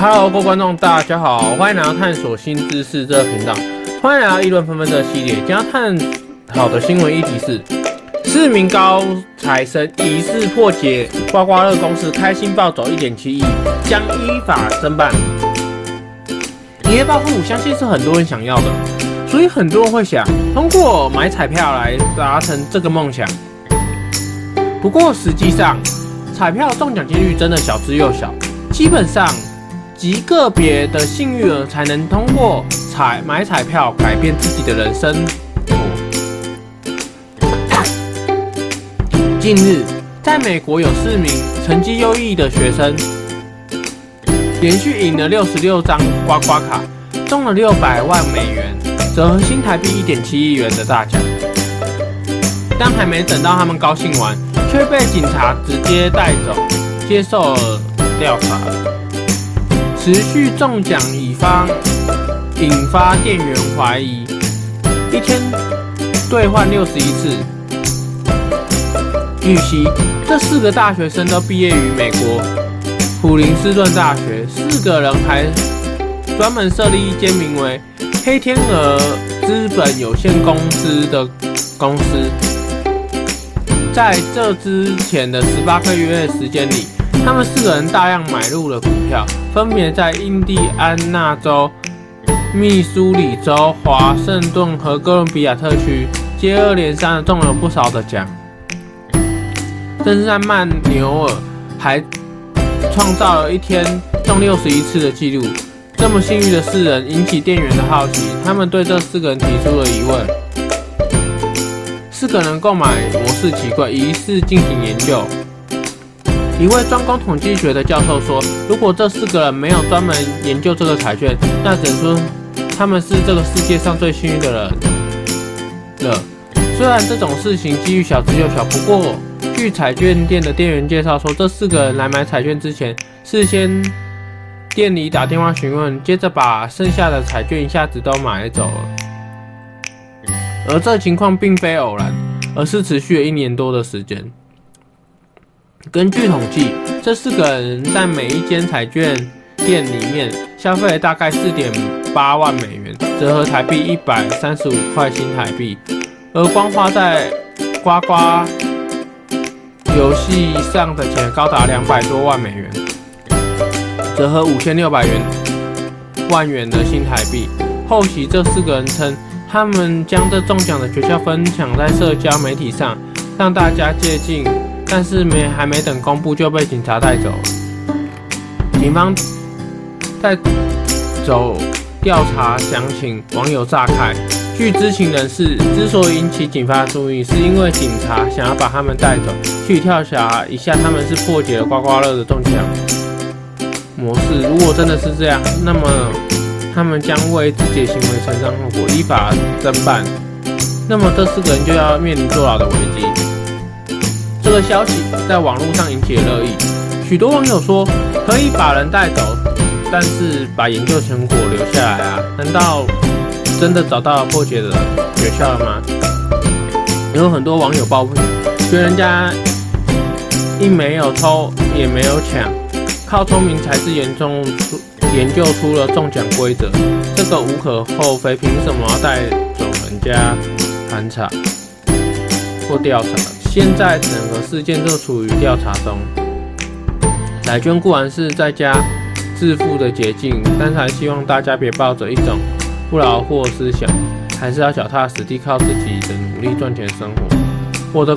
Hello，各位观众，大家好，欢迎来到探索新知识这个频道，欢迎来到议论纷纷这个系列。今天探讨的新闻议题是：四名高材生疑似破解刮刮乐公司，开心暴走一点七亿，将依法侦办。一夜暴富，相信是很多人想要的，所以很多人会想通过买彩票来达成这个梦想。不过实际上，彩票中奖几率真的小之又小，基本上。极个别的幸运儿才能通过彩买彩票改变自己的人生。近日，在美国有四名成绩优异的学生，连续赢了六十六张刮刮卡，中了六百万美元，折合新台币一点七亿元的大奖。但还没等到他们高兴完，却被警察直接带走，接受了调查。持续中奖乙方引发店员怀疑，一天兑换六十一次。据悉，这四个大学生都毕业于美国普林斯顿大学，四个人还专门设立一间名为“黑天鹅资本有限公司”的公司。在这之前的十八个月时间里，他们四个人大量买入了股票，分别在印第安纳州、密苏里州、华盛顿和哥伦比亚特区接二连三的中了不少的奖。甚至在曼纽尔还创造了一天中六十一次的记录。这么幸运的四人引起店员的好奇，他们对这四个人提出了疑问：四个人购买模式奇怪，疑似进行研究。一位专攻统计学的教授说：“如果这四个人没有专门研究这个彩券，那只能说他们是这个世界上最幸运的人了。虽然这种事情几率小之又小，不过据彩券店的店员介绍说，这四个人来买彩券之前，事先店里打电话询问，接着把剩下的彩券一下子都买走了。而这情况并非偶然，而是持续了一年多的时间。”根据统计，这四个人在每一间彩券店里面消费了大概四点八万美元，折合台币一百三十五块新台币，而光花在刮刮游戏上的钱高达两百多万美元，折合五千六百元万元的新台币。后期这四个人称，他们将这中奖的诀窍分享在社交媒体上，让大家借镜。但是没还没等公布就被警察带走。警方在走调查详情，网友炸开。据知情人士，之所以引起警方的注意，是因为警察想要把他们带走，去跳峡一下他们是破解了刮刮乐的中奖模式。如果真的是这样，那么他们将为自己的行为承担后果，依法侦办。那么这四个人就要面临坐牢的危机。消息在网络上引起了热议，许多网友说可以把人带走，但是把研究成果留下来啊？难道真的找到了破解的诀窍了吗？有很多网友抱怨，觉得人家一没有偷也没有抢，靠聪明才智研究出研究出了中奖规则，这个无可厚非，凭什么要带走人家盘查或调查？现在整个事件都处于调查中。彩券固然是在家致富的捷径，但是还希望大家别抱着一种不劳而获思想，还是要脚踏实地，靠自己的努力赚钱生活。我的，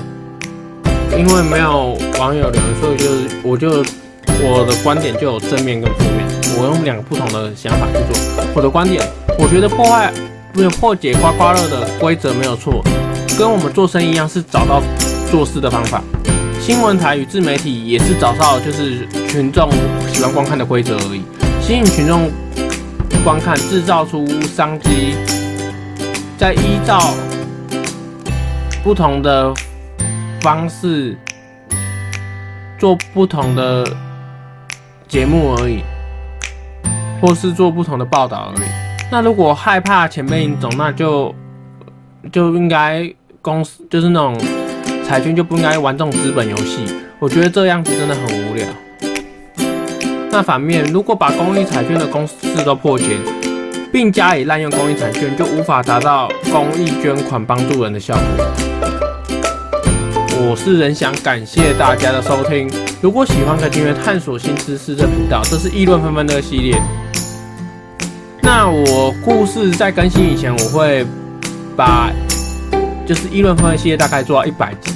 因为没有网友留言，所以就是我就我的观点就有正面跟负面，我用两个不同的想法去做。我的观点，我觉得破坏没有破解刮刮乐的规则没有错，跟我们做生意一样，是找到。做事的方法，新闻台与自媒体也是找到就是群众喜欢观看的规则而已，吸引群众观看，制造出商机，再依照不同的方式做不同的节目而已，或是做不同的报道而已。那如果害怕前辈引走，那就就应该公司就是那种。彩券就不应该玩这种资本游戏，我觉得这样子真的很无聊。那反面，如果把公益彩券的公式都破解，并加以滥用公益彩券，就无法达到公益捐款帮助人的效果。我是仁翔，感谢大家的收听。如果喜欢，可订阅探索新知识的频道。这是议论纷纷的系列。那我故事在更新以前，我会把就是议论纷纷系列大概做到一百集。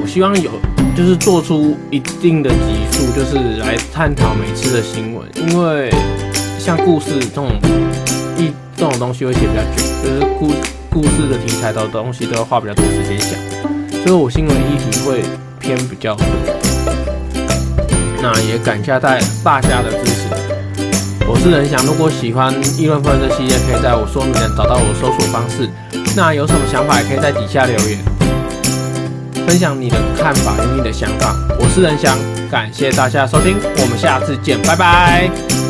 我希望有就是做出一定的集数，就是来探讨每次的新闻，因为像故事这种一这种东西会写比较久，就是故故事的题材的东西都要花比较多时间讲，所以我新闻议题会偏比较多。那也感谢大大家的支持。我是仁翔，如果喜欢议论纷纷的系列，可以在我说明栏找到我的搜索方式。那有什么想法，也可以在底下留言，分享你的看法与你的想法。我是任翔，感谢大家收听，我们下次见，拜拜。